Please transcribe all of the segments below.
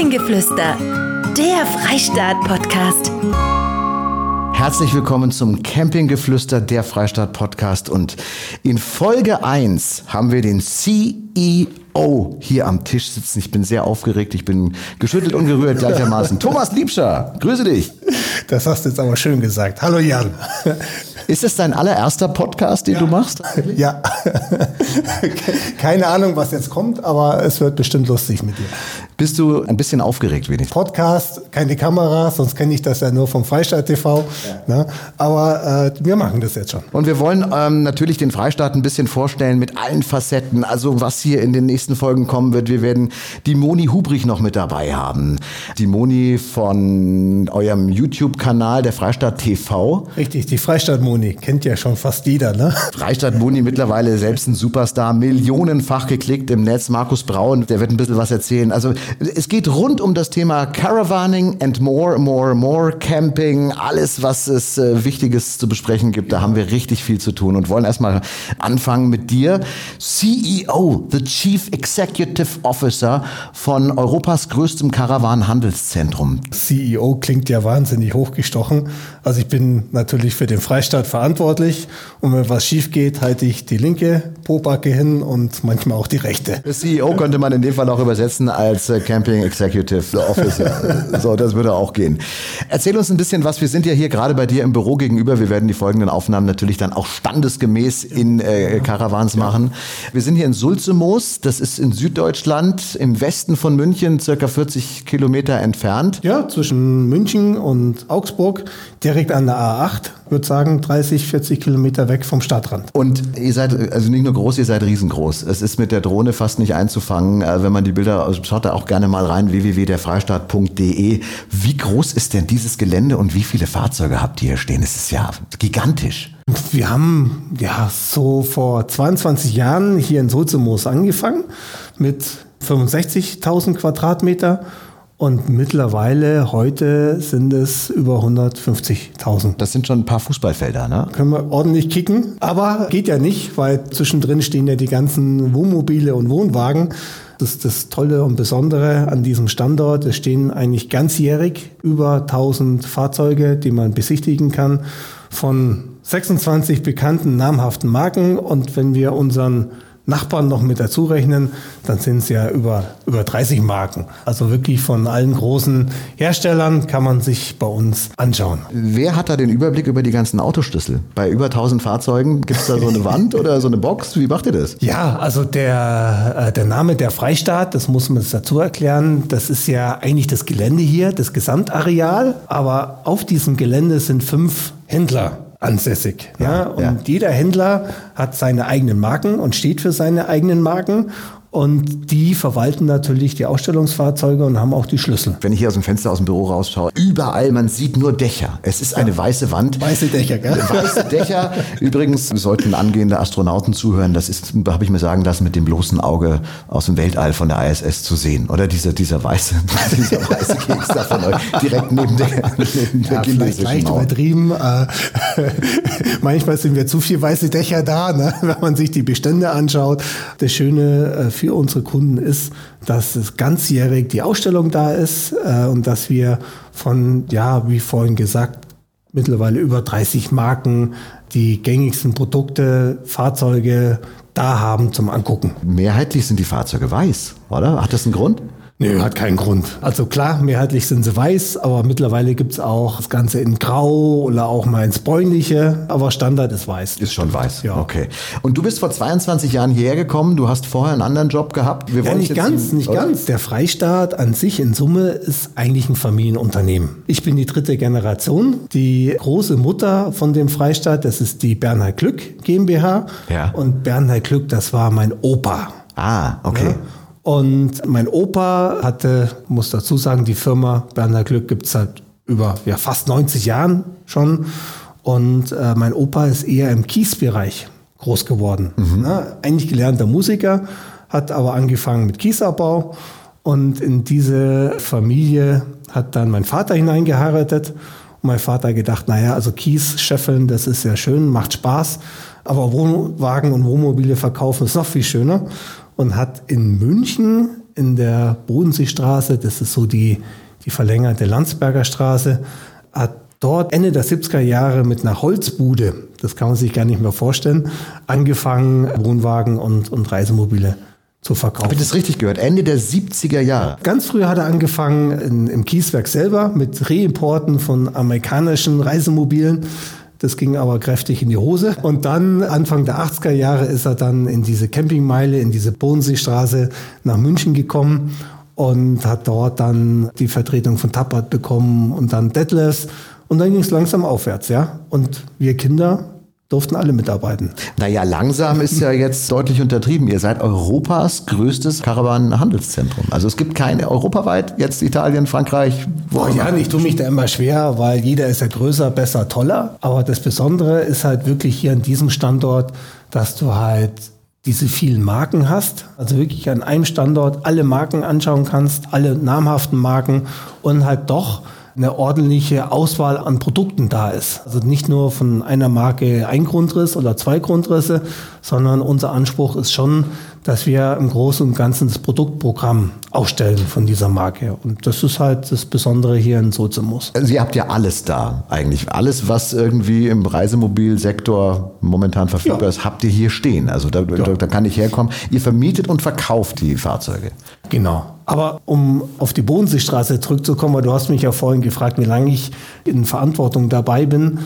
Campinggeflüster, der Freistaat-Podcast. Herzlich willkommen zum Campinggeflüster, der Freistaat Podcast. Und in Folge 1 haben wir den CEO hier am Tisch sitzen. Ich bin sehr aufgeregt, ich bin geschüttelt und gerührt gleichermaßen. Thomas Liebscher, grüße dich. Das hast du jetzt aber schön gesagt. Hallo Jan. Ist es dein allererster Podcast, den ja. du machst? Ja. Keine Ahnung, was jetzt kommt, aber es wird bestimmt lustig mit dir. Bist du ein bisschen aufgeregt wenig? Podcast, keine Kamera, sonst kenne ich das ja nur vom Freistaat TV. Ja. Ne? Aber äh, wir machen das jetzt schon. Und wir wollen ähm, natürlich den Freistaat ein bisschen vorstellen mit allen Facetten. Also was hier in den nächsten Folgen kommen wird. Wir werden die Moni Hubrich noch mit dabei haben. Die Moni von eurem YouTube-Kanal, der Freistaat TV. Richtig, die Freistaat Moni. Kennt ja schon fast jeder, ne? Freistaat Moni mittlerweile selbst ein Superstar. Millionenfach geklickt im Netz. Markus Braun, der wird ein bisschen was erzählen. Also es geht rund um das Thema Caravaning and more, more, more, Camping, alles, was es äh, Wichtiges zu besprechen gibt. Da haben wir richtig viel zu tun und wollen erstmal anfangen mit dir. CEO, the Chief Executive Officer von Europas größtem Caravan-Handelszentrum. CEO klingt ja wahnsinnig hochgestochen. Also ich bin natürlich für den Freistaat verantwortlich und wenn was schief geht, halte ich die linke Pobacke hin und manchmal auch die rechte. CEO könnte man in dem Fall auch übersetzen als äh, Camping Executive Officer. so, das würde auch gehen. Erzähl uns ein bisschen was. Wir sind ja hier gerade bei dir im Büro gegenüber. Wir werden die folgenden Aufnahmen natürlich dann auch standesgemäß in äh, Caravans machen. Wir sind hier in Sulzemoos. Das ist in Süddeutschland, im Westen von München, circa 40 Kilometer entfernt. Ja, zwischen München und Augsburg, direkt an der A8 würde sagen 30, 40 Kilometer weg vom Stadtrand. Und ihr seid also nicht nur groß, ihr seid riesengroß. Es ist mit der Drohne fast nicht einzufangen. Äh, wenn man die Bilder, also schaut da auch gerne mal rein, www.derfreistaat.de. Wie groß ist denn dieses Gelände und wie viele Fahrzeuge habt ihr hier stehen? Es ist ja gigantisch. Wir haben ja so vor 22 Jahren hier in Sulzemoos angefangen mit 65.000 Quadratmeter und mittlerweile heute sind es über 150.000. Das sind schon ein paar Fußballfelder, ne? Können wir ordentlich kicken. Aber geht ja nicht, weil zwischendrin stehen ja die ganzen Wohnmobile und Wohnwagen. Das ist das Tolle und Besondere an diesem Standort. Es stehen eigentlich ganzjährig über 1000 Fahrzeuge, die man besichtigen kann, von 26 bekannten namhaften Marken. Und wenn wir unseren Nachbarn noch mit dazu rechnen, dann sind es ja über, über 30 Marken. Also wirklich von allen großen Herstellern kann man sich bei uns anschauen. Wer hat da den Überblick über die ganzen Autoschlüssel? Bei über 1000 Fahrzeugen gibt es da so eine Wand oder so eine Box? Wie macht ihr das? Ja, also der, äh, der Name der Freistaat, das muss man dazu erklären, das ist ja eigentlich das Gelände hier, das Gesamtareal, aber auf diesem Gelände sind fünf Händler ansässig. Ja, ja, und ja. jeder Händler hat seine eigenen Marken und steht für seine eigenen Marken. Und die verwalten natürlich die Ausstellungsfahrzeuge und haben auch die Schlüssel. Wenn ich hier aus dem Fenster aus dem Büro rausschaue, überall, man sieht nur Dächer. Es ist eine ja. weiße Wand. Weiße Dächer, gell? Weiße Dächer. Übrigens sollten angehende Astronauten zuhören. Das ist, habe ich mir sagen lassen, mit dem bloßen Auge aus dem Weltall von der ISS zu sehen. Oder dieser, dieser weiße, dieser weiße Keks da von euch, direkt neben der, neben der ja, vielleicht leicht Mauer. übertrieben. Äh, manchmal sind wir zu viel weiße Dächer da, ne? wenn man sich die Bestände anschaut. Das Schöne äh, für unsere Kunden ist, dass es ganzjährig die Ausstellung da ist äh, und dass wir von, ja, wie vorhin gesagt, mittlerweile über 30 Marken die gängigsten Produkte, Fahrzeuge da haben zum Angucken. Mehrheitlich sind die Fahrzeuge weiß, oder? Hat das einen Grund? Nö, hat keinen Grund. Also klar, mehrheitlich sind sie weiß, aber mittlerweile gibt's auch das Ganze in Grau oder auch mal ins Bräunliche, aber Standard ist weiß. Ist schon weiß, ja. Okay. Und du bist vor 22 Jahren hierher gekommen, du hast vorher einen anderen Job gehabt. Wir ja, nicht ganz, nicht oder? ganz. Der Freistaat an sich in Summe ist eigentlich ein Familienunternehmen. Ich bin die dritte Generation. Die große Mutter von dem Freistaat, das ist die Bernhard Glück GmbH. Ja. Und Bernhard Glück, das war mein Opa. Ah, okay. Ja. Und mein Opa hatte, muss dazu sagen, die Firma Berner Glück gibt es seit über ja, fast 90 Jahren schon. Und äh, mein Opa ist eher im Kiesbereich groß geworden. Mhm. Ja, eigentlich gelernter Musiker, hat aber angefangen mit Kiesabbau. Und in diese Familie hat dann mein Vater hineingeheiratet. Und mein Vater gedacht, naja, also Kies scheffeln, das ist ja schön, macht Spaß. Aber Wohnwagen und Wohnmobile verkaufen ist noch viel schöner und hat in München in der Bodenseestraße, das ist so die, die verlängerte Landsberger Straße, hat dort Ende der 70er Jahre mit einer Holzbude, das kann man sich gar nicht mehr vorstellen, angefangen, Wohnwagen und, und Reisemobile zu verkaufen. Habe ich das richtig gehört? Ende der 70er Jahre. Ganz früh hat er angefangen in, im Kieswerk selber mit Reimporten von amerikanischen Reisemobilen. Das ging aber kräftig in die Hose. Und dann, Anfang der 80er Jahre, ist er dann in diese Campingmeile, in diese Bodenseestraße nach München gekommen und hat dort dann die Vertretung von Tappert bekommen und dann Detlefs. Und dann ging es langsam aufwärts, ja. Und wir Kinder durften alle mitarbeiten. Naja, langsam ist ja jetzt deutlich untertrieben. Ihr seid Europas größtes Karawanenhandelszentrum. Also es gibt keine europaweit, jetzt Italien, Frankreich. Wo oh, ja, ich tue mich da immer schwer, weil jeder ist ja größer, besser, toller. Aber das Besondere ist halt wirklich hier an diesem Standort, dass du halt diese vielen Marken hast, also wirklich an einem Standort alle Marken anschauen kannst, alle namhaften Marken und halt doch eine ordentliche Auswahl an Produkten da ist. Also nicht nur von einer Marke ein Grundriss oder zwei Grundrisse, sondern unser Anspruch ist schon, dass wir im Großen und Ganzen das Produktprogramm aufstellen von dieser Marke. Und das ist halt das Besondere hier in Sozimus. Also ihr habt ja alles da eigentlich. Alles, was irgendwie im Reisemobilsektor momentan verfügbar ja. ist, habt ihr hier stehen. Also da, ja. da, kann ich herkommen. Ihr vermietet und verkauft die Fahrzeuge. Genau. Aber um auf die Bodenseestraße zurückzukommen, weil du hast mich ja vorhin gefragt, wie lange ich in Verantwortung dabei bin.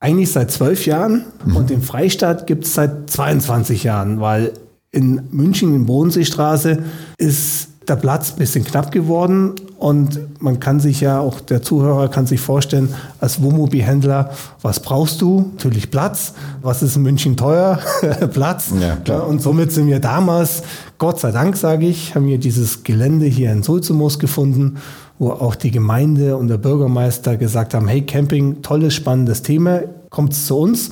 Eigentlich seit zwölf Jahren mhm. und den Freistaat gibt es seit 22 Jahren, weil in München in Bodenseestraße ist der Platz ein bisschen knapp geworden und man kann sich ja, auch der Zuhörer kann sich vorstellen, als Wohnmobilhändler, was brauchst du? Natürlich Platz. Was ist in München teuer? Platz. Ja. Und somit sind wir damals, Gott sei Dank sage ich, haben wir dieses Gelände hier in Sulzumos gefunden, wo auch die Gemeinde und der Bürgermeister gesagt haben, hey Camping, tolles, spannendes Thema, kommt zu uns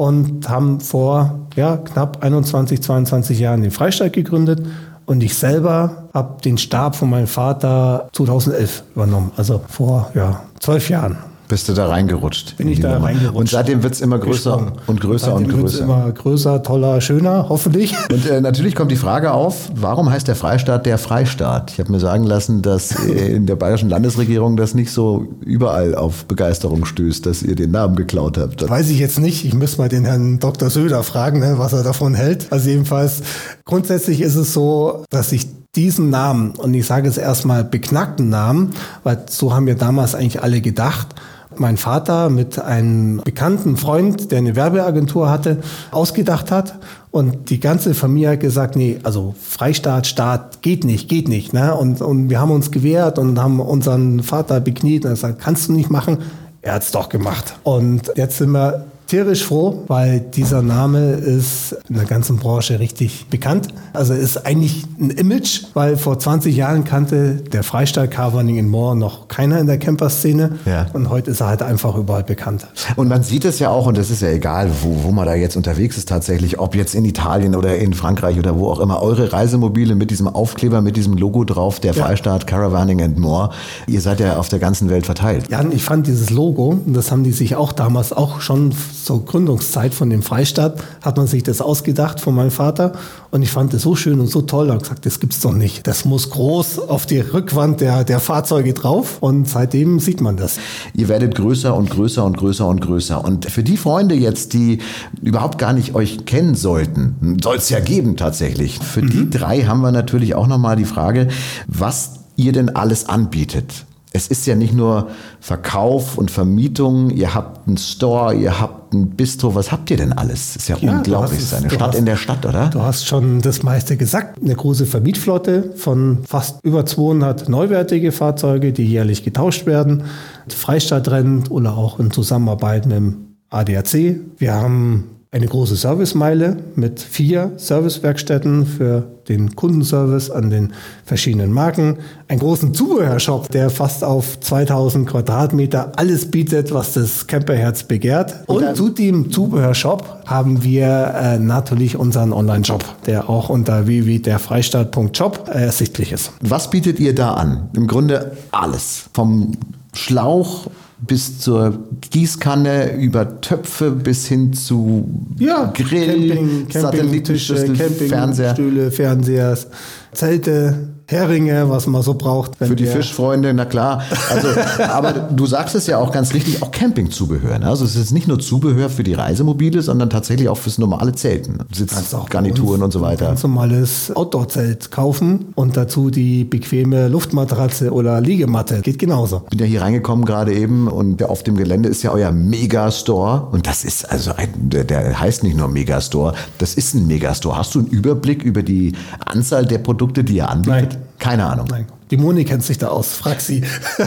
und haben vor ja, knapp 21, 22 Jahren den Freistaat gegründet. Und ich selber habe den Stab von meinem Vater 2011 übernommen, also vor ja, zwölf Jahren bist du da reingerutscht. Bin ich da Nummer. reingerutscht. Und seitdem wird es immer größer Gesprungen. und größer und, und größer. immer größer, toller, schöner, hoffentlich. Und äh, natürlich kommt die Frage auf, warum heißt der Freistaat der Freistaat? Ich habe mir sagen lassen, dass in der bayerischen Landesregierung das nicht so überall auf Begeisterung stößt, dass ihr den Namen geklaut habt. Weiß ich jetzt nicht. Ich müsste mal den Herrn Dr. Söder fragen, ne, was er davon hält. Also jedenfalls, grundsätzlich ist es so, dass ich diesen Namen, und ich sage es erstmal beknackten Namen, weil so haben wir damals eigentlich alle gedacht, mein Vater mit einem bekannten Freund, der eine Werbeagentur hatte, ausgedacht hat. Und die ganze Familie hat gesagt, nee, also Freistaat, Staat geht nicht, geht nicht. Ne? Und, und wir haben uns gewehrt und haben unseren Vater bekniet und gesagt, kannst du nicht machen. Er hat es doch gemacht. Und jetzt sind wir tierisch froh, weil dieser Name ist in der ganzen Branche richtig bekannt. Also ist eigentlich ein Image, weil vor 20 Jahren kannte der Freistaat Carvaning in Moor noch keiner in der Camper-Szene. Ja. Und heute ist er halt einfach überall bekannt. Und man sieht es ja auch, und das ist ja egal, wo, wo man da jetzt unterwegs ist tatsächlich, ob jetzt in Italien oder in Frankreich oder wo auch immer, eure Reisemobile mit diesem Aufkleber, mit diesem Logo drauf, der ja. Freistaat Caravaning and More, ihr seid ja auf der ganzen Welt verteilt. Ja, ich fand dieses Logo, das haben die sich auch damals auch schon zur Gründungszeit von dem Freistaat hat man sich das ausgedacht von meinem Vater und ich fand das so schön und so toll und gesagt, das gibt's doch nicht. Das muss groß auf die Rückwand der, der Fahrzeuge drauf und seitdem sieht man das. Ihr werdet größer und größer und größer und größer und für die Freunde jetzt, die überhaupt gar nicht euch kennen sollten, soll es ja geben tatsächlich. Für mhm. die drei haben wir natürlich auch nochmal die Frage, was ihr denn alles anbietet es ist ja nicht nur Verkauf und Vermietung, ihr habt einen Store, ihr habt ein Bistro, was habt ihr denn alles? Das ist ja, ja unglaublich, es ist eine Stadt hast, in der Stadt, oder? Du hast schon das meiste gesagt. Eine große Vermietflotte von fast über 200 neuwertige Fahrzeuge, die jährlich getauscht werden. Freistaatrennen oder auch in Zusammenarbeit mit dem ADAC. Wir haben eine große Servicemeile mit vier Servicewerkstätten für den Kundenservice an den verschiedenen Marken, einen großen Zubehörshop, der fast auf 2000 Quadratmeter alles bietet, was das Camperherz begehrt. Und zu dem Zubehörshop haben wir äh, natürlich unseren Online-Shop, der auch unter www.derfreistaat.shop ersichtlich ist. Was bietet ihr da an? Im Grunde alles. Vom Schlauch bis zur Gießkanne, über Töpfe bis hin zu ja, Grill, Camping, Satellitenschüssel, Camping, Fernseher. Stühle, Fernsehers, Zelte. Heringe, was man so braucht. Für die Fischfreunde, na klar. Also, aber du sagst es ja auch ganz richtig, auch Campingzubehör. Ne? Also es ist nicht nur Zubehör für die Reisemobile, sondern tatsächlich auch fürs normale Zelten. Sitzgarnituren und so weiter. Ganz normales Outdoor-Zelt kaufen und dazu die bequeme Luftmatratze oder Liegematte. Geht genauso. Ich bin ja hier reingekommen gerade eben und auf dem Gelände ist ja euer Megastore. Und das ist also ein, der heißt nicht nur Megastore, das ist ein Megastore. Hast du einen Überblick über die Anzahl der Produkte, die ihr anbietet? Nein. Keine Ahnung. Nein. Die Moni kennt sich da aus, frag sie.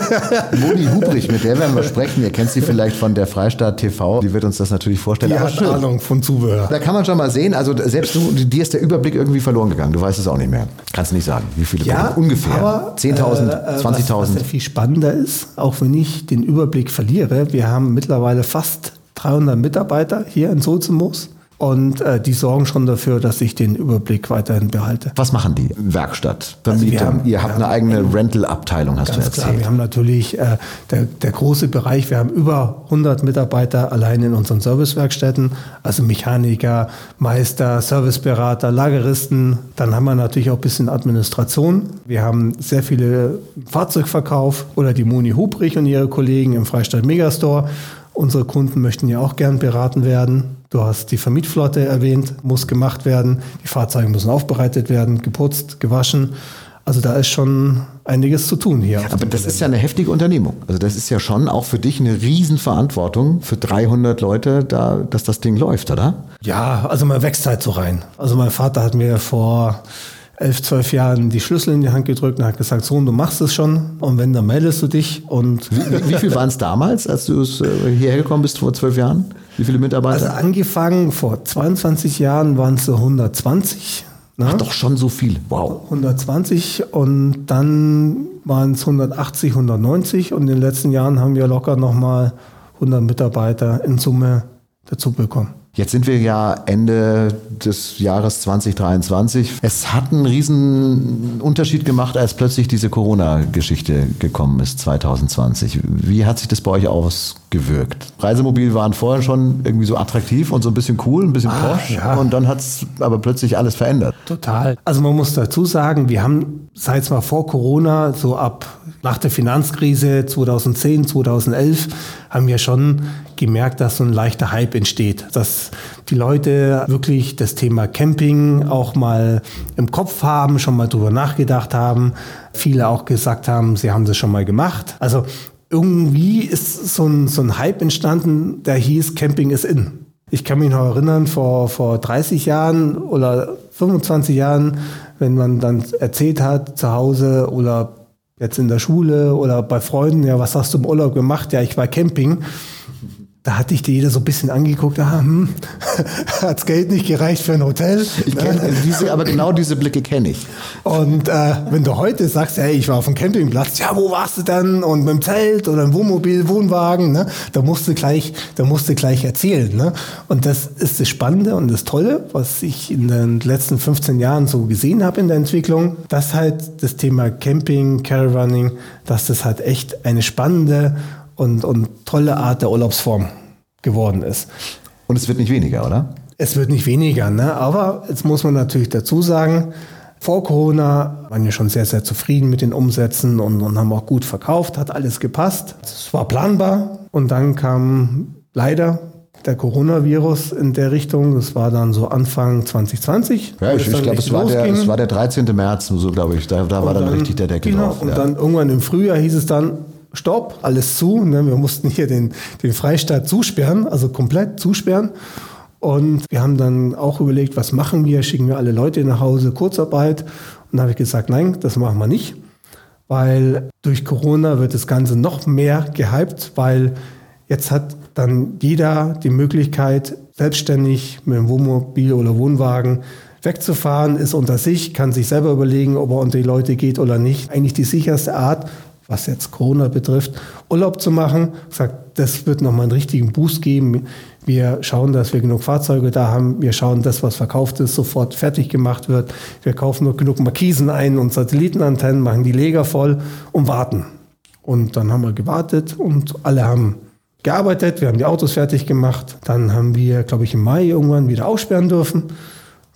Moni Hubrich, mit der werden wir sprechen. Ihr kennt sie vielleicht von der Freistaat TV. Die wird uns das natürlich vorstellen. Die hat Ahnung von Zubehör. Da kann man schon mal sehen, also selbst du, dir ist der Überblick irgendwie verloren gegangen. Du weißt es auch nicht mehr. Kannst nicht sagen, wie viele ja, Produkte. ungefähr. 10.000, äh, 20.000. Was, was viel spannender ist, auch wenn ich den Überblick verliere, wir haben mittlerweile fast 300 Mitarbeiter hier in Sulzemos. Und äh, die sorgen schon dafür, dass ich den Überblick weiterhin behalte. Was machen die? Werkstatt, Vermietung. Also Ihr habt eine eigene Rental-Abteilung, hast du erzählt. Klar, wir haben natürlich äh, der, der große Bereich, wir haben über 100 Mitarbeiter allein in unseren Servicewerkstätten, also Mechaniker, Meister, Serviceberater, Lageristen. Dann haben wir natürlich auch ein bisschen Administration. Wir haben sehr viele Fahrzeugverkauf oder die Moni Hubrich und ihre Kollegen im Freistaat Megastore. Unsere Kunden möchten ja auch gern beraten werden. Du hast die Vermietflotte erwähnt, muss gemacht werden. Die Fahrzeuge müssen aufbereitet werden, geputzt, gewaschen. Also da ist schon einiges zu tun hier. Aber das ist ja eine heftige Unternehmung. Also das ist ja schon auch für dich eine Riesenverantwortung für 300 Leute, da, dass das Ding läuft, oder? Ja, also man wächst halt so rein. Also mein Vater hat mir vor elf, zwölf Jahren die Schlüssel in die Hand gedrückt und hat gesagt, Sohn, du machst es schon und wenn, dann meldest du dich. Und wie, wie viel waren es damals, als du äh, hierher gekommen bist vor zwölf Jahren? Wie viele Mitarbeiter? Also angefangen vor 22 Jahren waren es so 120. Ne? Ach, doch schon so viel. Wow. 120 und dann waren es 180, 190 und in den letzten Jahren haben wir locker nochmal 100 Mitarbeiter in Summe dazu bekommen. Jetzt sind wir ja Ende des Jahres 2023. Es hat einen riesen Unterschied gemacht, als plötzlich diese Corona-Geschichte gekommen ist 2020. Wie hat sich das bei euch ausgewirkt? Reisemobil waren vorher schon irgendwie so attraktiv und so ein bisschen cool, ein bisschen ah, posch ja. und dann hat es aber plötzlich alles verändert. Total. Also man muss dazu sagen, wir haben seit mal vor Corona, so ab nach der Finanzkrise 2010, 2011, haben wir schon gemerkt, dass so ein leichter Hype entsteht, dass die Leute wirklich das Thema Camping auch mal im Kopf haben, schon mal drüber nachgedacht haben. Viele auch gesagt haben, sie haben das schon mal gemacht. Also irgendwie ist so ein, so ein Hype entstanden, der hieß Camping ist in. Ich kann mich noch erinnern, vor, vor 30 Jahren oder 25 Jahren, wenn man dann erzählt hat zu Hause oder jetzt in der Schule oder bei Freunden, ja, was hast du im Urlaub gemacht? Ja, ich war Camping da hatte ich die jeder so ein bisschen angeguckt, ah, hm, hat's Geld nicht gereicht für ein Hotel. Ich kenn, also diese, aber genau diese Blicke kenne ich. Und äh, wenn du heute sagst, hey, ich war auf dem Campingplatz, ja, wo warst du dann? Und mit dem Zelt oder im Wohnmobil, Wohnwagen, ne? da musst du gleich, da musst du gleich erzählen. Ne? Und das ist das Spannende und das Tolle, was ich in den letzten 15 Jahren so gesehen habe in der Entwicklung, dass halt das Thema Camping, Caravanning, dass das halt echt eine spannende und, und tolle Art der Urlaubsform geworden ist. Und es wird nicht weniger, oder? Es wird nicht weniger, ne? aber jetzt muss man natürlich dazu sagen, vor Corona waren wir schon sehr, sehr zufrieden mit den Umsätzen und, und haben auch gut verkauft, hat alles gepasst. Es war planbar und dann kam leider der Coronavirus in der Richtung. Das war dann so Anfang 2020. Ja, ich, ich glaube, es, war der, es war der 13. März, so glaube ich. Da, da war dann, dann, richtig der Deckel genau, drauf. Und ja. dann irgendwann im Frühjahr hieß es dann, Stopp, alles zu. Ne? Wir mussten hier den, den Freistaat zusperren, also komplett zusperren. Und wir haben dann auch überlegt, was machen wir? Schicken wir alle Leute nach Hause, Kurzarbeit? Und da habe ich gesagt, nein, das machen wir nicht. Weil durch Corona wird das Ganze noch mehr gehypt, weil jetzt hat dann jeder die Möglichkeit, selbstständig mit dem Wohnmobil oder Wohnwagen wegzufahren, ist unter sich, kann sich selber überlegen, ob er unter die Leute geht oder nicht. Eigentlich die sicherste Art, was jetzt Corona betrifft, Urlaub zu machen. Sagt, das wird nochmal einen richtigen Boost geben. Wir schauen, dass wir genug Fahrzeuge da haben. Wir schauen, dass was verkauft ist, sofort fertig gemacht wird. Wir kaufen nur genug Markisen ein und Satellitenantennen, machen die Leger voll und warten. Und dann haben wir gewartet und alle haben gearbeitet. Wir haben die Autos fertig gemacht. Dann haben wir, glaube ich, im Mai irgendwann wieder aussperren dürfen.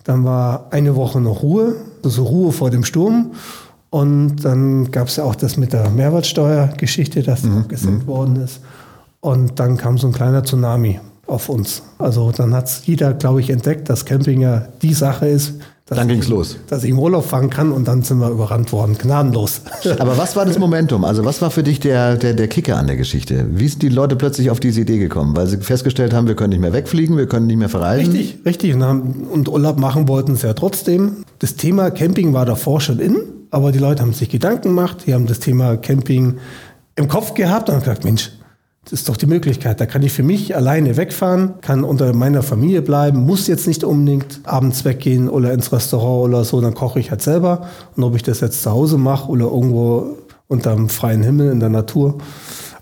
Dann war eine Woche noch Ruhe, also Ruhe vor dem Sturm. Und dann gab es ja auch das mit der Mehrwertsteuergeschichte, dass mhm. gesenkt worden ist. Und dann kam so ein kleiner Tsunami auf uns. Also dann hat es jeder, glaube ich, entdeckt, dass Camping ja die Sache ist. Dann ging es los. Dass ich im Urlaub fahren kann und dann sind wir überrannt worden, gnadenlos. Aber was war das Momentum? Also was war für dich der, der, der Kicker an der Geschichte? Wie sind die Leute plötzlich auf diese Idee gekommen? Weil sie festgestellt haben, wir können nicht mehr wegfliegen, wir können nicht mehr verreisen? Richtig, richtig. Und Urlaub machen wollten sie ja trotzdem. Das Thema Camping war davor schon in, aber die Leute haben sich Gedanken gemacht, die haben das Thema Camping im Kopf gehabt und haben gesagt, Mensch, das ist doch die Möglichkeit. Da kann ich für mich alleine wegfahren, kann unter meiner Familie bleiben, muss jetzt nicht unbedingt abends weggehen oder ins Restaurant oder so, dann koche ich halt selber. Und ob ich das jetzt zu Hause mache oder irgendwo unter dem freien Himmel in der Natur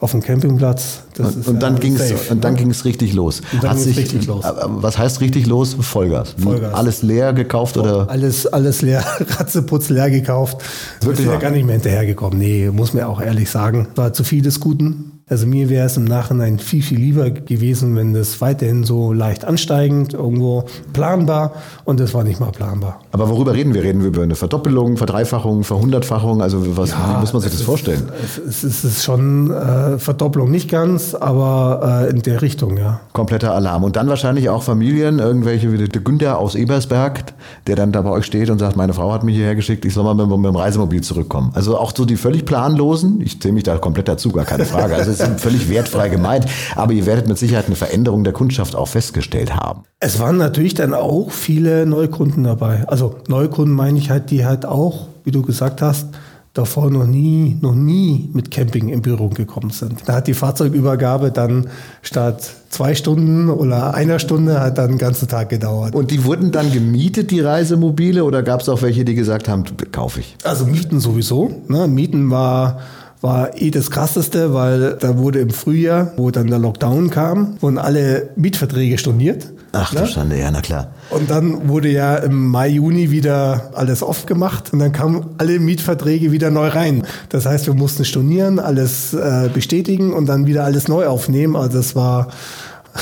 auf dem Campingplatz. und, und, dann ging's, und dann ging es richtig los. Und dann ging es richtig los. Äh, was heißt richtig los? Vollgas. Vollgas. Alles leer gekauft oder? Alles, alles leer, Ratzeputz leer gekauft. Wirklich? Ist ja gar nicht mehr hinterhergekommen. Nee, muss man auch ehrlich sagen. War zu viel des Guten. Also mir wäre es im Nachhinein viel, viel lieber gewesen, wenn das weiterhin so leicht ansteigend, irgendwo planbar und das war nicht mal planbar. Aber worüber reden wir? Reden wir über eine Verdoppelung, Verdreifachung, Verhundertfachung? Also was, ja, wie muss man sich das vorstellen? Ist, es ist schon äh, Verdopplung, nicht ganz, aber äh, in der Richtung, ja. Kompletter Alarm. Und dann wahrscheinlich auch Familien, irgendwelche wie der Günther aus Ebersberg, der dann da bei euch steht und sagt, meine Frau hat mich hierher geschickt, ich soll mal mit, mit dem Reisemobil zurückkommen. Also auch so die völlig planlosen, ich zähle mich da komplett dazu, gar keine Frage. Also ist völlig wertfrei gemeint, aber ihr werdet mit Sicherheit eine Veränderung der Kundschaft auch festgestellt haben. Es waren natürlich dann auch viele Neukunden dabei. Also Neukunden meine ich halt, die halt auch, wie du gesagt hast, davor noch nie, noch nie mit Camping in Berührung gekommen sind. Da hat die Fahrzeugübergabe dann statt zwei Stunden oder einer Stunde hat dann den ganzen Tag gedauert. Und die wurden dann gemietet, die Reisemobile, oder gab es auch welche, die gesagt haben, kaufe ich? Also Mieten sowieso. Ne? Mieten war war eh das Krasseste, weil da wurde im Frühjahr, wo dann der Lockdown kam, wurden alle Mietverträge storniert. Ach du ne? Schande, ja, na klar. Und dann wurde ja im Mai, Juni wieder alles aufgemacht und dann kamen alle Mietverträge wieder neu rein. Das heißt, wir mussten stornieren, alles äh, bestätigen und dann wieder alles neu aufnehmen. Also das war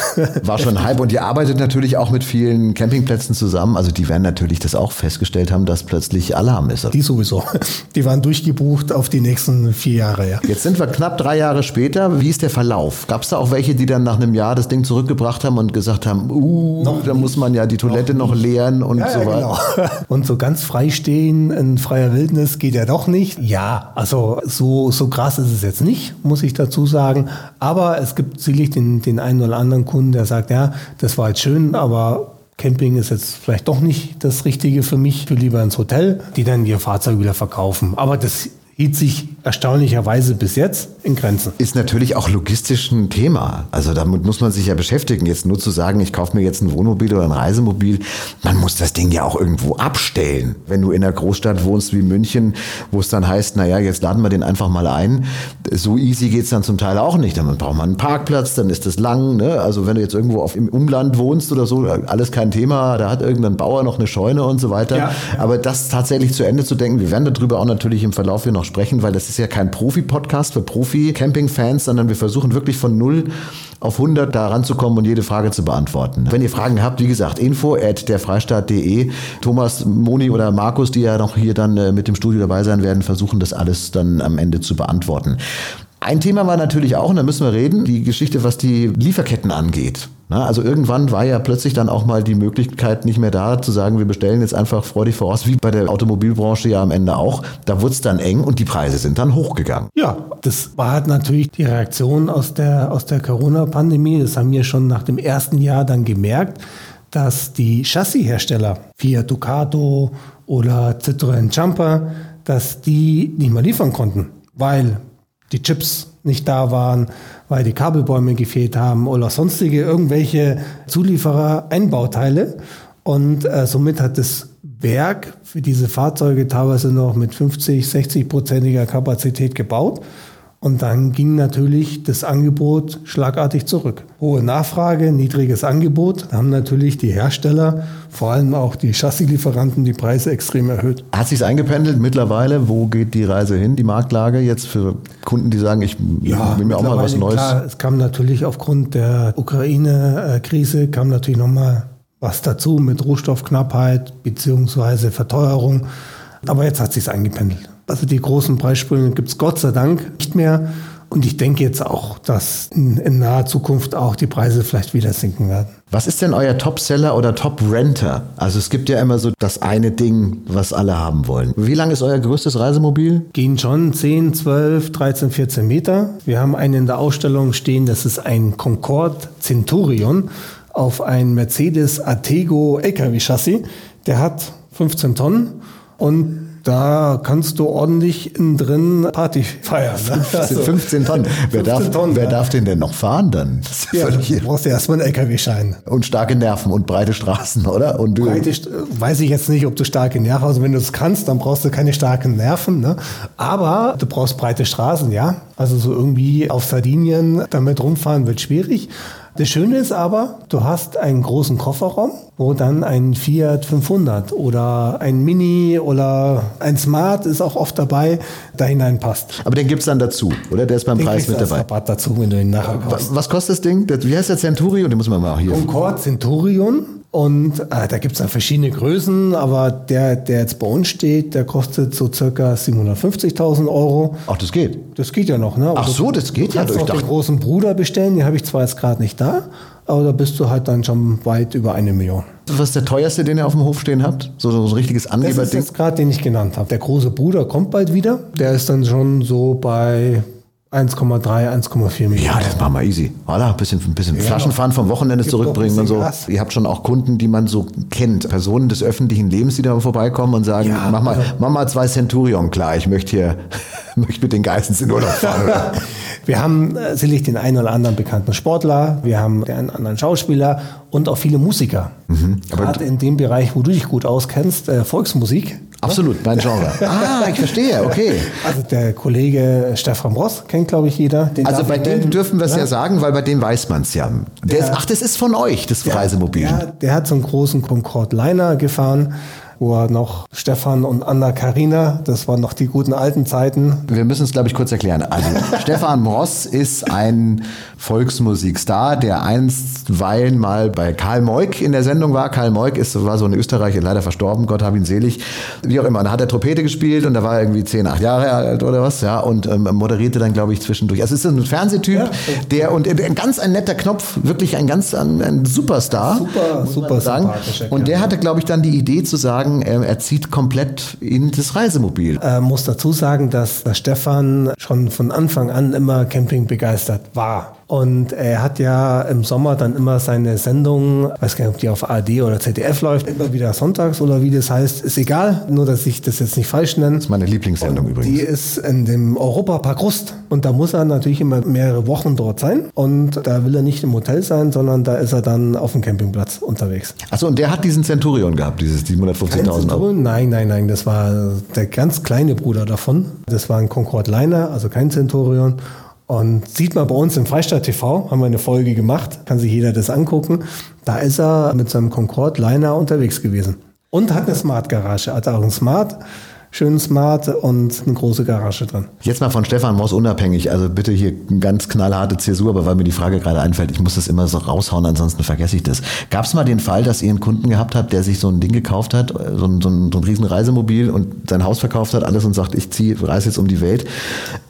War schon Hype und ihr arbeitet natürlich auch mit vielen Campingplätzen zusammen. Also die werden natürlich das auch festgestellt haben, dass plötzlich Alarm ist. Die sowieso. Die waren durchgebucht auf die nächsten vier Jahre, ja. Jetzt sind wir knapp drei Jahre später. Wie ist der Verlauf? Gab es da auch welche, die dann nach einem Jahr das Ding zurückgebracht haben und gesagt haben, uh, noch da nicht. muss man ja die Toilette noch, noch leeren und ja, so weiter? Ja, genau. Und so ganz frei stehen in freier Wildnis geht ja doch nicht. Ja, also so, so krass ist es jetzt nicht, muss ich dazu sagen. Aber es gibt sicherlich den, den einen oder anderen Kunden, der sagt, ja, das war jetzt schön, aber Camping ist jetzt vielleicht doch nicht das Richtige für mich, ich will lieber ins Hotel, die dann ihr Fahrzeug wieder verkaufen. Aber das hielt sich erstaunlicherweise bis jetzt in Grenzen. Ist natürlich auch logistisch ein Thema. Also damit muss man sich ja beschäftigen. Jetzt nur zu sagen, ich kaufe mir jetzt ein Wohnmobil oder ein Reisemobil, man muss das Ding ja auch irgendwo abstellen. Wenn du in einer Großstadt wohnst wie München, wo es dann heißt, naja, jetzt laden wir den einfach mal ein. So easy geht's dann zum Teil auch nicht. Dann braucht man einen Parkplatz, dann ist das lang. Ne? Also wenn du jetzt irgendwo auf, im Umland wohnst oder so, alles kein Thema. Da hat irgendein Bauer noch eine Scheune und so weiter. Ja. Aber das tatsächlich zu Ende zu denken, wir werden darüber auch natürlich im Verlauf hier noch sprechen, weil das ist ja kein Profi-Podcast für Profi-Camping-Fans, sondern wir versuchen wirklich von null auf 100 da ranzukommen und jede Frage zu beantworten. Wenn ihr Fragen habt, wie gesagt, info at derfreistaat.de. Thomas, Moni oder Markus, die ja noch hier dann äh, mit dem Studio dabei sein werden, versuchen das alles dann am Ende zu beantworten. Ein Thema war natürlich auch, und da müssen wir reden, die Geschichte, was die Lieferketten angeht. Also irgendwann war ja plötzlich dann auch mal die Möglichkeit nicht mehr da, zu sagen, wir bestellen jetzt einfach freudig voraus, wie bei der Automobilbranche ja am Ende auch. Da wurde es dann eng und die Preise sind dann hochgegangen. Ja, das war halt natürlich die Reaktion aus der, aus der Corona-Pandemie. Das haben wir schon nach dem ersten Jahr dann gemerkt, dass die Chassishersteller, Fiat Ducato oder Citroën Jumper, dass die nicht mehr liefern konnten, weil die Chips nicht da waren, weil die Kabelbäume gefehlt haben oder sonstige irgendwelche Zulieferer Einbauteile. Und äh, somit hat das Werk für diese Fahrzeuge teilweise noch mit 50, 60 prozentiger Kapazität gebaut. Und dann ging natürlich das Angebot schlagartig zurück. Hohe Nachfrage, niedriges Angebot, haben natürlich die Hersteller, vor allem auch die Chassislieferanten, die Preise extrem erhöht. Hat sich eingependelt mittlerweile? Wo geht die Reise hin, die Marktlage jetzt für Kunden, die sagen, ich ja, will mir auch mal was Neues? Klar, es kam natürlich aufgrund der Ukraine-Krise, kam natürlich nochmal was dazu mit Rohstoffknappheit beziehungsweise Verteuerung. Aber jetzt hat sich eingependelt. Also die großen Preissprünge gibt es Gott sei Dank nicht mehr. Und ich denke jetzt auch, dass in, in, naher Zukunft auch die Preise vielleicht wieder sinken werden. Was ist denn euer Top-Seller oder Top-Renter? Also es gibt ja immer so das eine Ding, was alle haben wollen. Wie lang ist euer größtes Reisemobil? Gehen schon 10, 12, 13, 14 Meter. Wir haben einen in der Ausstellung stehen, das ist ein Concorde Centurion auf ein Mercedes Atego LKW-Chassis. Der hat 15 Tonnen und da kannst du ordentlich innen drin Party feiern. Ne? 15, 15 Tonnen. Wer, 15 darf, Tonnen, wer ja. darf den denn noch fahren dann? Ja, du brauchst ja erstmal einen LKW-Schein. Und starke Nerven und breite Straßen, oder? Und du breite, weiß ich jetzt nicht, ob du starke Nerven hast. Also wenn du es kannst, dann brauchst du keine starken Nerven. Ne? Aber du brauchst breite Straßen, ja. Also so irgendwie auf Sardinien damit rumfahren wird schwierig. Das Schöne ist aber, du hast einen großen Kofferraum, wo dann ein Fiat 500 oder ein Mini oder ein Smart ist auch oft dabei, da hineinpasst. Aber den gibt es dann dazu, oder? Der ist beim den Preis mit dabei. Rabatt dazu, wenn du ihn nachher kaufst. Was, was kostet das Ding? Wie heißt der Centurion? Den muss man mal hier. Concorde Centurion. Und äh, da gibt es dann verschiedene Größen, aber der, der jetzt bei uns steht, der kostet so circa 750.000 Euro. Ach, das geht? Das geht ja noch, ne? Ach so, das geht ja. Du kannst auch den großen Bruder bestellen, den habe ich zwar jetzt gerade nicht da, aber da bist du halt dann schon weit über eine Million. Was ist der teuerste, den ihr auf dem Hof stehen habt? So, so ein richtiges Angeberding? Das ist jetzt gerade, den ich genannt habe. Der große Bruder kommt bald wieder. Der ist dann schon so bei 1,3, 1,4 Millionen. Ja, das machen wir easy. Voilà, ein bisschen, ein bisschen ja, Flaschenfahren vom Wochenende zurückbringen und so. Gas. Ihr habt schon auch Kunden, die man so kennt, Personen des öffentlichen Lebens, die da vorbeikommen und sagen, ja, mach, mal, mach mal zwei Centurion klar, ich möchte hier möchte mit den Geistens in Urlaub fahren. wir haben äh, sicherlich den einen oder anderen bekannten Sportler, wir haben den einen oder anderen Schauspieler und auch viele Musiker. Mhm, Gerade in dem Bereich, wo du dich gut auskennst, äh, Volksmusik. Absolut, mein Genre. ah, ich verstehe, okay. Also der Kollege Stefan Ross kennt, glaube ich, jeder. Also bei dem dürfen wir es ja? ja? sagen, weil bei dem weiß man es ja. Der ist, ach, das ist von euch, das Reisemobil. Ja, der hat so einen großen Concorde Liner gefahren wo er noch Stefan und Anna Karina, das waren noch die guten alten Zeiten. Wir müssen es, glaube ich, kurz erklären. Also Stefan Moss ist ein Volksmusikstar, der einstweilen mal bei Karl Moik in der Sendung war. Karl Moik ist, war so ein Österreicher, leider verstorben, Gott hab ihn selig. Wie auch immer, da hat er Trompete gespielt und da war er irgendwie zehn, acht Jahre alt oder was, ja, und ähm, moderierte dann, glaube ich, zwischendurch. Also es ist ein Fernsehtyp, ja. der und äh, ganz ein netter Knopf, wirklich ein ganz ein, ein Superstar. Super, super sagen. Und der hatte, glaube ich, dann die Idee zu sagen, sagen, er zieht komplett in das Reisemobil. Er muss dazu sagen, dass Stefan schon von Anfang an immer Camping begeistert war. Und er hat ja im Sommer dann immer seine Sendung, weiß gar nicht, ob die auf ARD oder ZDF läuft, immer wieder sonntags oder wie das heißt, ist egal, nur dass ich das jetzt nicht falsch nenne. Das ist meine Lieblingssendung und übrigens. Die ist in dem Europapark Rust und da muss er natürlich immer mehrere Wochen dort sein und da will er nicht im Hotel sein, sondern da ist er dann auf dem Campingplatz unterwegs. Achso, und der hat diesen Centurion gehabt, dieses 750.000 Euro? Nein, nein, nein, das war der ganz kleine Bruder davon. Das war ein Concorde Liner, also kein Centurion. Und sieht man bei uns im Freistadt TV, haben wir eine Folge gemacht, kann sich jeder das angucken. Da ist er mit seinem Concorde Liner unterwegs gewesen. Und hat eine Smart Garage, hat auch ein Smart schön smart und eine große Garage drin. Jetzt mal von Stefan Moss unabhängig, also bitte hier ganz knallharte Zäsur, aber weil mir die Frage gerade einfällt, ich muss das immer so raushauen, ansonsten vergesse ich das. Gab es mal den Fall, dass ihr einen Kunden gehabt habt, der sich so ein Ding gekauft hat, so ein, so ein, so ein riesen Reisemobil und sein Haus verkauft hat, alles und sagt, ich ziehe, reise jetzt um die Welt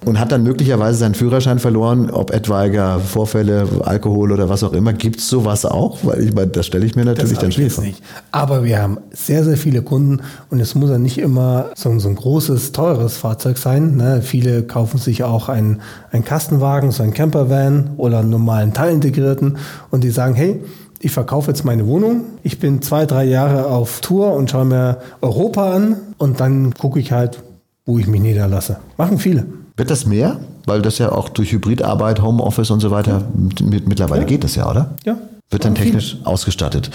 und hat dann möglicherweise seinen Führerschein verloren, ob etwaiger Vorfälle, Alkohol oder was auch immer. Gibt es sowas auch? Weil ich meine, das stelle ich mir natürlich dann schwierig vor. Nicht. Aber wir haben sehr, sehr viele Kunden und es muss ja nicht immer so so ein großes, teures Fahrzeug sein. Ne? Viele kaufen sich auch einen, einen Kastenwagen, so einen Campervan oder einen normalen Teilintegrierten und die sagen, hey, ich verkaufe jetzt meine Wohnung, ich bin zwei, drei Jahre auf Tour und schaue mir Europa an und dann gucke ich halt, wo ich mich niederlasse. Machen viele. Wird das mehr? Weil das ja auch durch Hybridarbeit, Homeoffice und so weiter mittlerweile ja. geht das ja, oder? Ja, wird dann technisch ausgestattet.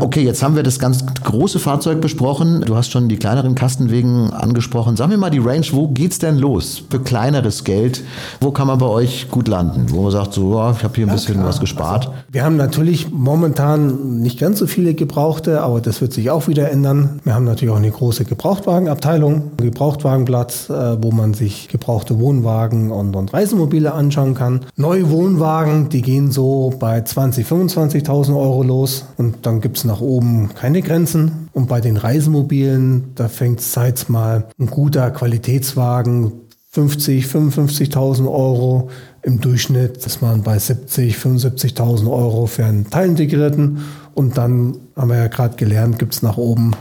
Okay, jetzt haben wir das ganz große Fahrzeug besprochen. Du hast schon die kleineren Kastenwegen angesprochen. Sag mir mal die Range, wo geht's denn los für kleineres Geld? Wo kann man bei euch gut landen? Wo man sagt, so, ich habe hier ein ja, bisschen klar. was gespart. Also, wir haben natürlich momentan nicht ganz so viele Gebrauchte, aber das wird sich auch wieder ändern. Wir haben natürlich auch eine große Gebrauchtwagenabteilung, Gebrauchtwagenplatz, äh, wo man sich gebrauchte Wohnwagen und, und Reisemobile anschauen kann. Neue Wohnwagen, die gehen so bei 20, 25 25.000 Euro los und dann gibt es nach oben keine Grenzen. Und bei den Reisemobilen, da fängt es seit mal ein guter Qualitätswagen 50, 55.000 Euro. Im Durchschnitt ist man bei 70, 75.000 Euro für einen Teilintegrierten. Und dann haben wir ja gerade gelernt, gibt es nach oben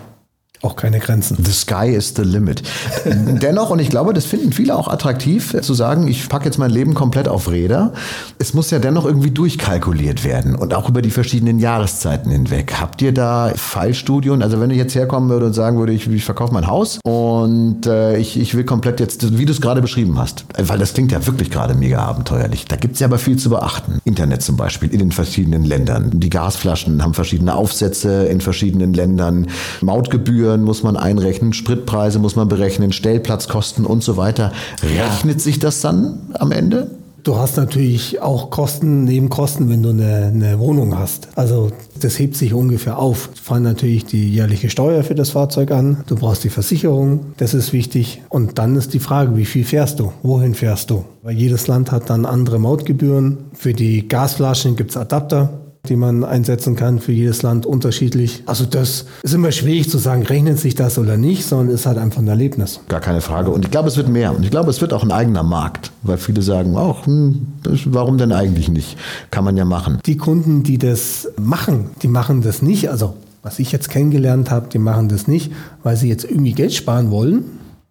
auch keine Grenzen. The sky is the limit. Dennoch, und ich glaube, das finden viele auch attraktiv, zu sagen, ich packe jetzt mein Leben komplett auf Räder. Es muss ja dennoch irgendwie durchkalkuliert werden und auch über die verschiedenen Jahreszeiten hinweg. Habt ihr da Fallstudien? Also wenn ich jetzt herkommen würde und sagen würde, ich, ich verkaufe mein Haus und äh, ich, ich will komplett jetzt, wie du es gerade beschrieben hast, weil das klingt ja wirklich gerade mega abenteuerlich. Da gibt es ja aber viel zu beachten. Internet zum Beispiel in den verschiedenen Ländern. Die Gasflaschen haben verschiedene Aufsätze in verschiedenen Ländern. Mautgebühren Steuern muss man einrechnen, Spritpreise muss man berechnen, Stellplatzkosten und so weiter. Rechnet sich das dann am Ende? Du hast natürlich auch Kosten, Nebenkosten, wenn du eine, eine, Wohnung hast. Also das hebt sich ungefähr auf. Fallen natürlich die jährliche Steuer für das Fahrzeug an. Du brauchst die Versicherung, das ist wichtig. Und dann ist die Frage, wie viel fährst du? Wohin fährst du? Weil jedes Land hat dann andere Mautgebühren. Für die Gasflaschen gibt es Adapter die man einsetzen kann für jedes Land unterschiedlich. Also das ist immer schwierig zu sagen, rechnet sich das oder nicht, sondern ist halt einfach ein Erlebnis. Gar keine Frage. Und ich glaube, es wird mehr. Und ich glaube, es wird auch ein eigener Markt, weil viele sagen auch, hm, warum denn eigentlich nicht? Kann man ja machen. Die Kunden, die das machen, die machen das nicht. Also was ich jetzt kennengelernt habe, die machen das nicht, weil sie jetzt irgendwie Geld sparen wollen,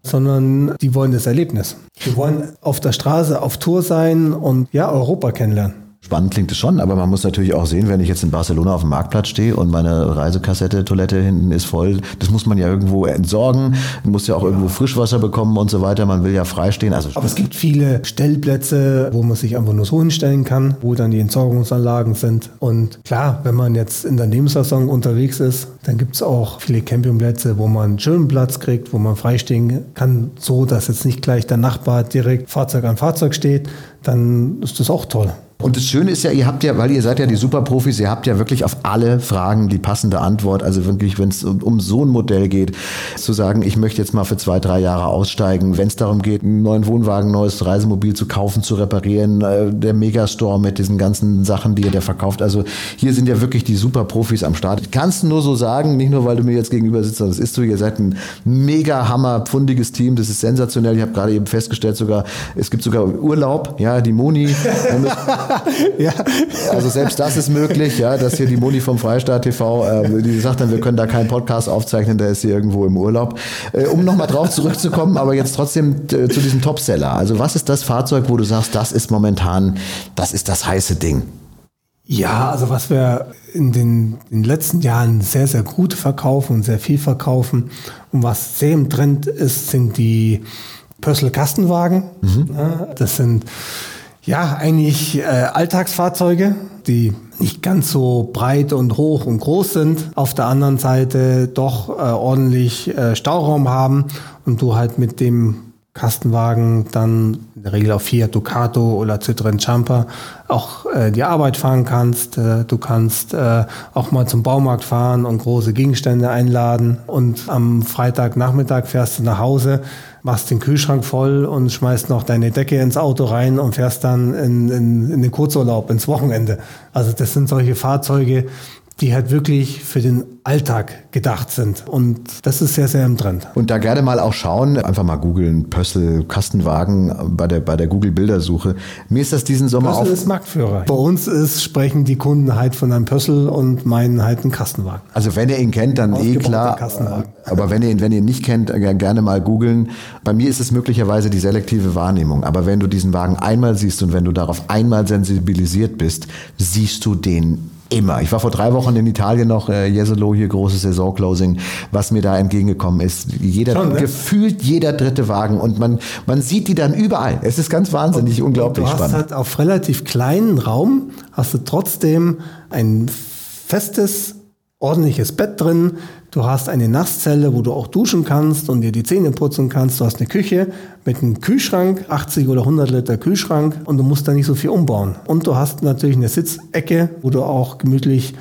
sondern die wollen das Erlebnis. Die wollen auf der Straße auf Tour sein und ja, Europa kennenlernen. Spannend klingt es schon, aber man muss natürlich auch sehen, wenn ich jetzt in Barcelona auf dem Marktplatz stehe und meine Reisekassette, Toilette hinten ist voll, das muss man ja irgendwo entsorgen, muss ja auch ja. irgendwo Frischwasser bekommen und so weiter. Man will ja freistehen. Also aber es gibt viele Stellplätze, wo man sich einfach nur so hinstellen kann, wo dann die Entsorgungsanlagen sind. Und klar, wenn man jetzt in der Nebensaison unterwegs ist, dann gibt es auch viele Campingplätze, wo man einen schönen Platz kriegt, wo man freistehen kann, so dass jetzt nicht gleich der Nachbar direkt Fahrzeug an Fahrzeug steht. Dann ist das auch toll. Und das Schöne ist ja, ihr habt ja, weil ihr seid ja die Superprofis, ihr habt ja wirklich auf alle Fragen die passende Antwort. Also wirklich, wenn es um, um, so ein Modell geht, zu sagen, ich möchte jetzt mal für zwei, drei Jahre aussteigen, wenn es darum geht, einen neuen Wohnwagen, neues Reisemobil zu kaufen, zu reparieren, äh, der Megastore mit diesen ganzen Sachen, die ihr da verkauft. Also hier sind ja wirklich die Superprofis am Start. Kannst du nur so sagen, nicht nur, weil du mir jetzt gegenüber sitzt, sondern es ist so, ihr seid ein mega hammer, pfundiges Team, das ist sensationell. Ich habe gerade eben festgestellt sogar, es gibt sogar Urlaub, ja, die Moni. ja. Also selbst das ist möglich, ja, dass hier die Moni vom Freistaat TV, äh, die sagt dann, wir können da keinen Podcast aufzeichnen, der ist hier irgendwo im Urlaub. Äh, um nochmal drauf zurückzukommen, aber jetzt trotzdem äh, zu diesem Topseller. Also was ist das Fahrzeug, wo du sagst, das ist momentan, das ist das heiße Ding? Ja, also was wir in den, in den, letzten Jahren sehr, sehr gut verkaufen und sehr viel verkaufen und was sehr im Trend ist, sind die Pössl Kastenwagen. Mhm. Das sind ja, eigentlich äh, Alltagsfahrzeuge, die nicht ganz so breit und hoch und groß sind. Auf der anderen Seite doch äh, ordentlich äh, Stauraum haben und du halt mit dem Kastenwagen dann in der Regel auf Fiat Ducato oder Citroën Jumper auch äh, die Arbeit fahren kannst. Äh, du kannst äh, auch mal zum Baumarkt fahren und große Gegenstände einladen und am Freitagnachmittag fährst du nach Hause machst den Kühlschrank voll und schmeißt noch deine Decke ins Auto rein und fährst dann in, in, in den Kurzurlaub, ins Wochenende. Also das sind solche Fahrzeuge, die halt wirklich für den Alltag gedacht sind. Und das ist sehr, sehr im Trend. Und da gerne mal auch schauen, einfach mal googeln, Pössl, Kastenwagen bei der, bei der Google-Bildersuche. Mir ist das diesen Sommer Pössl auf... ist Marktführer. Bei uns ist, sprechen die Kunden halt von einem Pössl und meinen halt einen Kastenwagen. Also wenn ihr ihn kennt, dann eh klar. Aber wenn ihr ihn, wenn ihr ihn nicht kennt, gerne mal googeln. Bei mir ist es möglicherweise die selektive Wahrnehmung. Aber wenn du diesen Wagen einmal siehst und wenn du darauf einmal sensibilisiert bist, siehst du den Immer. Ich war vor drei Wochen in Italien noch, äh, Jesolo hier, großes Saison-Closing, was mir da entgegengekommen ist. Jeder, Schon, ne? gefühlt jeder dritte Wagen und man, man sieht die dann überall. Es ist ganz wahnsinnig, und, unglaublich und du spannend. hast halt auf relativ kleinen Raum, hast du trotzdem ein festes ordentliches Bett drin, du hast eine Nasszelle, wo du auch duschen kannst und dir die Zähne putzen kannst, du hast eine Küche mit einem Kühlschrank, 80 oder 100 Liter Kühlschrank und du musst da nicht so viel umbauen. Und du hast natürlich eine Sitzecke, wo du auch gemütlich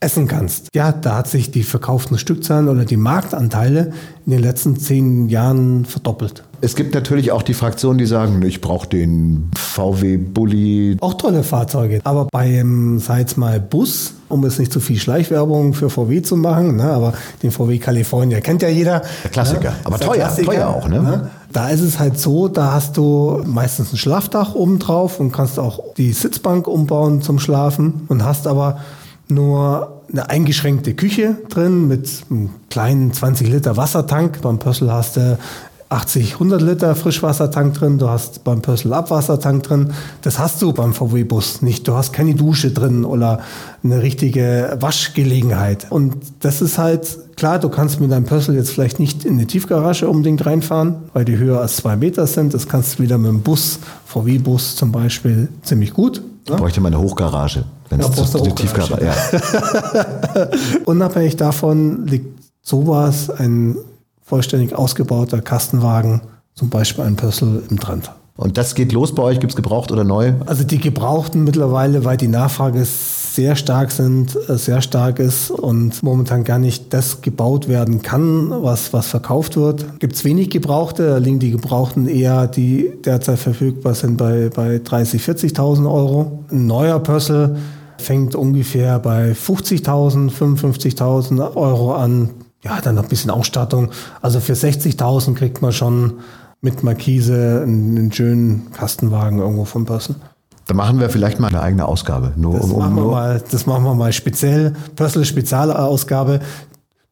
essen kannst. Ja, da hat sich die verkauften Stückzahlen oder die Marktanteile in den letzten zehn Jahren verdoppelt. Es gibt natürlich auch die Fraktionen, die sagen, ich brauche den VW Bulli. Auch tolle Fahrzeuge. Aber beim, sei es mal Bus, um es nicht zu viel Schleichwerbung für VW zu machen, ne, aber den VW California kennt ja jeder. Der Klassiker. Ne? Aber teuer, Klassiker, teuer auch, ne? ne? Da ist es halt so, da hast du meistens ein Schlafdach oben drauf und kannst auch die Sitzbank umbauen zum Schlafen und hast aber nur eine eingeschränkte Küche drin mit einem kleinen 20 Liter Wassertank. Beim Pössl hast du 80, 100 Liter Frischwassertank drin, du hast beim Pössl Abwassertank drin. Das hast du beim VW-Bus nicht. Du hast keine Dusche drin oder eine richtige Waschgelegenheit. Und das ist halt klar, du kannst mit deinem Pössl jetzt vielleicht nicht in eine Tiefgarage unbedingt reinfahren, weil die höher als zwei Meter sind. Das kannst du wieder mit dem Bus, VW-Bus zum Beispiel, ziemlich gut. Ich bräuchte mal eine Hochgarage, wenn es zu eine Tiefgarage ja. Unabhängig davon liegt sowas, ein vollständig ausgebauter Kastenwagen, zum Beispiel ein Pössl im Trend. Und das geht los bei euch? Gibt es gebraucht oder neu? Also die Gebrauchten mittlerweile, weil die Nachfrage sehr stark sind, äh, sehr stark ist und momentan gar nicht das gebaut werden kann, was, was verkauft wird. Gibt es wenig Gebrauchte, da liegen die Gebrauchten eher, die derzeit verfügbar sind, bei, bei 30.000, 40.000 Euro. Ein neuer Pössl fängt ungefähr bei 50.000, 55.000 Euro an. Ja, dann noch ein bisschen Ausstattung. Also für 60.000 kriegt man schon mit Markise einen, schönen Kastenwagen irgendwo vom Pössl. Da machen wir vielleicht mal eine eigene Ausgabe. Nur das, um, um machen wir mal, das machen wir mal speziell, Pössl Spezialausgabe.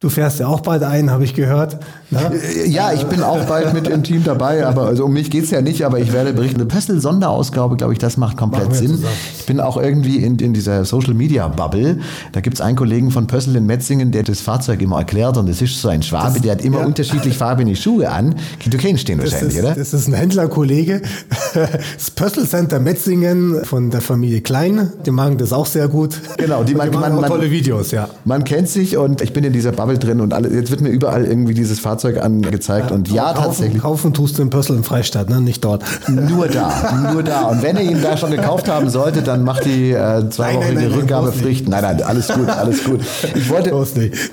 Du fährst ja auch bald ein, habe ich gehört. Ne? Ja, ich bin auch bald mit im Team dabei, aber also um mich geht es ja nicht, aber ich werde berichten. Eine Pössl-Sonderausgabe, glaube ich, das macht komplett Sinn. Zusammen. Ich bin auch irgendwie in, in dieser Social-Media-Bubble. Da gibt es einen Kollegen von Pössl in Metzingen, der das Fahrzeug immer erklärt und es ist so ein Schwabe, das, der hat immer ja. unterschiedlich farbene Schuhe an. Du kennst den wahrscheinlich, ist, oder? Das ist ein Händlerkollege. Das Pössl Center Metzingen von der Familie Klein. Die machen das auch sehr gut. Genau, die, man, die machen man, man, tolle Videos, ja. Man kennt sich und ich bin in dieser Bubble Bubble drin und alle, jetzt wird mir überall irgendwie dieses Fahrzeug angezeigt. Ja, und ja, kaufen, tatsächlich. Kaufen tust du in Pössl im Freistaat, ne? nicht dort. Nur da, nur da. Und wenn ihr ihn da schon gekauft haben solltet, dann macht die äh, zweiwöchige Rückgabepflicht. Nein, nein, alles gut, alles gut. Ich wollte,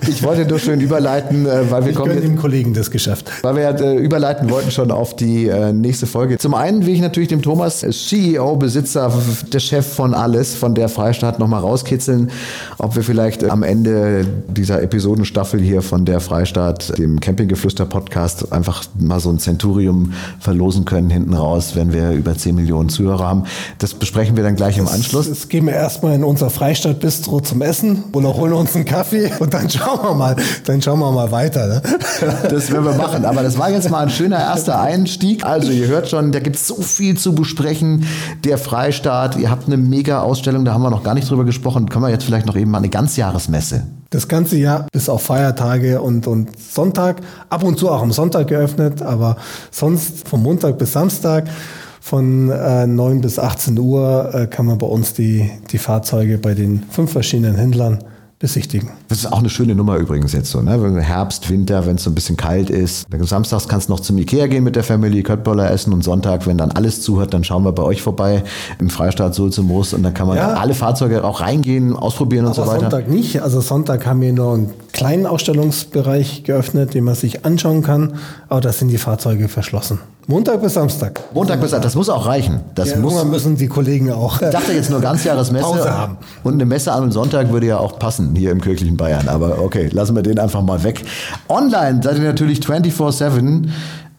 ich wollte nur schön überleiten, äh, weil wir ich kommen. Jetzt, dem Kollegen das Geschäft. Weil wir äh, überleiten wollten schon auf die äh, nächste Folge. Zum einen will ich natürlich dem Thomas, CEO, Besitzer, der Chef von alles, von der Freistaat nochmal rauskitzeln, ob wir vielleicht am Ende dieser Episodenstaffel Staffel hier von der Freistaat, dem Campinggeflüster-Podcast, einfach mal so ein Centurium verlosen können hinten raus, wenn wir über 10 Millionen Zuhörer haben. Das besprechen wir dann gleich im Anschluss. Das gehen wir erstmal in unser Freistaat-Bistro zum Essen oder holen uns einen Kaffee und dann schauen wir mal, dann schauen wir mal weiter. Ne? Das werden wir machen. Aber das war jetzt mal ein schöner erster Einstieg. Also ihr hört schon, da gibt es so viel zu besprechen. Der Freistaat, ihr habt eine mega Ausstellung, da haben wir noch gar nicht drüber gesprochen. Können wir jetzt vielleicht noch eben mal eine Ganzjahresmesse das ganze Jahr bis auf Feiertage und, und Sonntag. Ab und zu auch am Sonntag geöffnet, aber sonst vom Montag bis Samstag von äh, 9 bis 18 Uhr äh, kann man bei uns die, die Fahrzeuge bei den fünf verschiedenen Händlern besichtigen. Das ist auch eine schöne Nummer übrigens jetzt so, ne? Herbst, Winter, wenn es so ein bisschen kalt ist. Samstags kannst du noch zum Ikea gehen mit der Family, Köttböller essen und Sonntag, wenn dann alles zuhört, dann schauen wir bei euch vorbei im Freistaat Sulze-Moos und dann kann man ja. alle Fahrzeuge auch reingehen, ausprobieren Aber und so weiter. Sonntag nicht. Also Sonntag haben wir nur einen kleinen Ausstellungsbereich geöffnet, den man sich anschauen kann, aber da sind die Fahrzeuge verschlossen. Montag bis Samstag. Montag bis Samstag, das muss auch reichen. Das ja, muss, müssen die Kollegen auch. Ich dachte jetzt nur Ganzjahresmesse. Pause haben. Und eine Messe an einem Sonntag würde ja auch passen hier im kirchlichen Bayern. Aber okay, lassen wir den einfach mal weg. Online seid ihr natürlich 24-7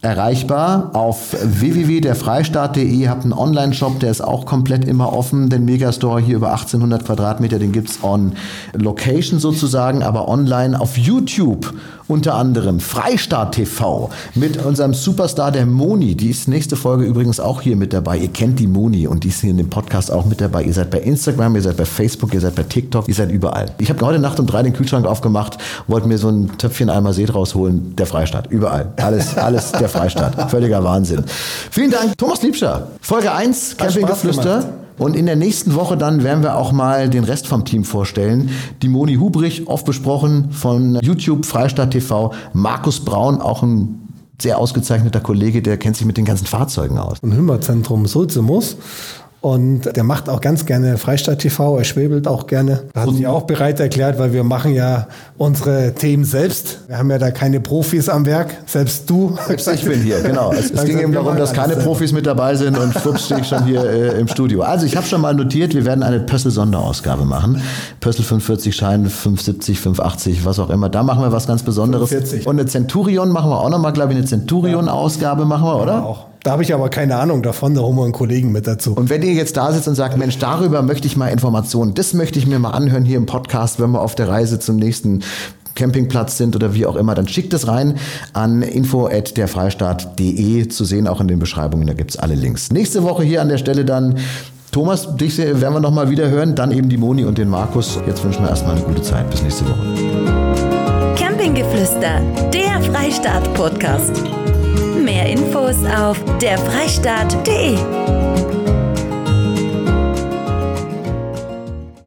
erreichbar auf www.derfreistaat.de. Habt einen Online-Shop, der ist auch komplett immer offen. Den Megastore hier über 1800 Quadratmeter, den gibt's on Location sozusagen, aber online auf YouTube unter anderem Freistaat TV mit unserem Superstar der Moni. Die ist nächste Folge übrigens auch hier mit dabei. Ihr kennt die Moni und die ist hier in dem Podcast auch mit dabei. Ihr seid bei Instagram, ihr seid bei Facebook, ihr seid bei TikTok, ihr seid überall. Ich habe heute Nacht um drei den Kühlschrank aufgemacht, wollte mir so ein Töpfchen Eimer Seed rausholen. Der Freistaat, überall. Alles, alles der Freistaat. Völliger Wahnsinn. Vielen Dank, Thomas Liebscher. Folge 1, Campinggeflüster. Und in der nächsten Woche dann werden wir auch mal den Rest vom Team vorstellen. Die Moni Hubrich, oft besprochen von YouTube, Freistaat TV. Markus Braun, auch ein sehr ausgezeichneter Kollege, der kennt sich mit den ganzen Fahrzeugen aus. Ein Hümmerzentrum Sulzemus. Und der macht auch ganz gerne Freistadt TV, er schwebelt auch gerne. Da hat sich auch bereit erklärt, weil wir machen ja unsere Themen selbst. Wir haben ja da keine Profis am Werk, selbst du. Selbst ich bin hier, genau. Es, es ging eben darum, dass keine Profis mit dabei sind und schwupps stehe ich schon hier äh, im Studio. Also ich habe schon mal notiert, wir werden eine Pössl-Sonderausgabe machen. Pössl 45 Schein, 570, 580, was auch immer. Da machen wir was ganz Besonderes. 45. Und eine Centurion machen wir auch nochmal, glaube ich, eine Centurion-Ausgabe machen wir, oder? Auch. Da habe ich aber keine Ahnung davon, da holen wir einen Kollegen mit dazu. Und wenn ihr jetzt da sitzt und sagt, Mensch, darüber möchte ich mal Informationen, das möchte ich mir mal anhören hier im Podcast, wenn wir auf der Reise zum nächsten Campingplatz sind oder wie auch immer, dann schickt es rein an info@derfreistaat.de zu sehen, auch in den Beschreibungen, da gibt's alle Links. Nächste Woche hier an der Stelle dann Thomas, dich werden wir nochmal wieder hören, dann eben die Moni und den Markus. Jetzt wünschen wir erstmal eine gute Zeit. Bis nächste Woche. Campinggeflüster, der Freistaat-Podcast. Infos auf derfreistaat.de.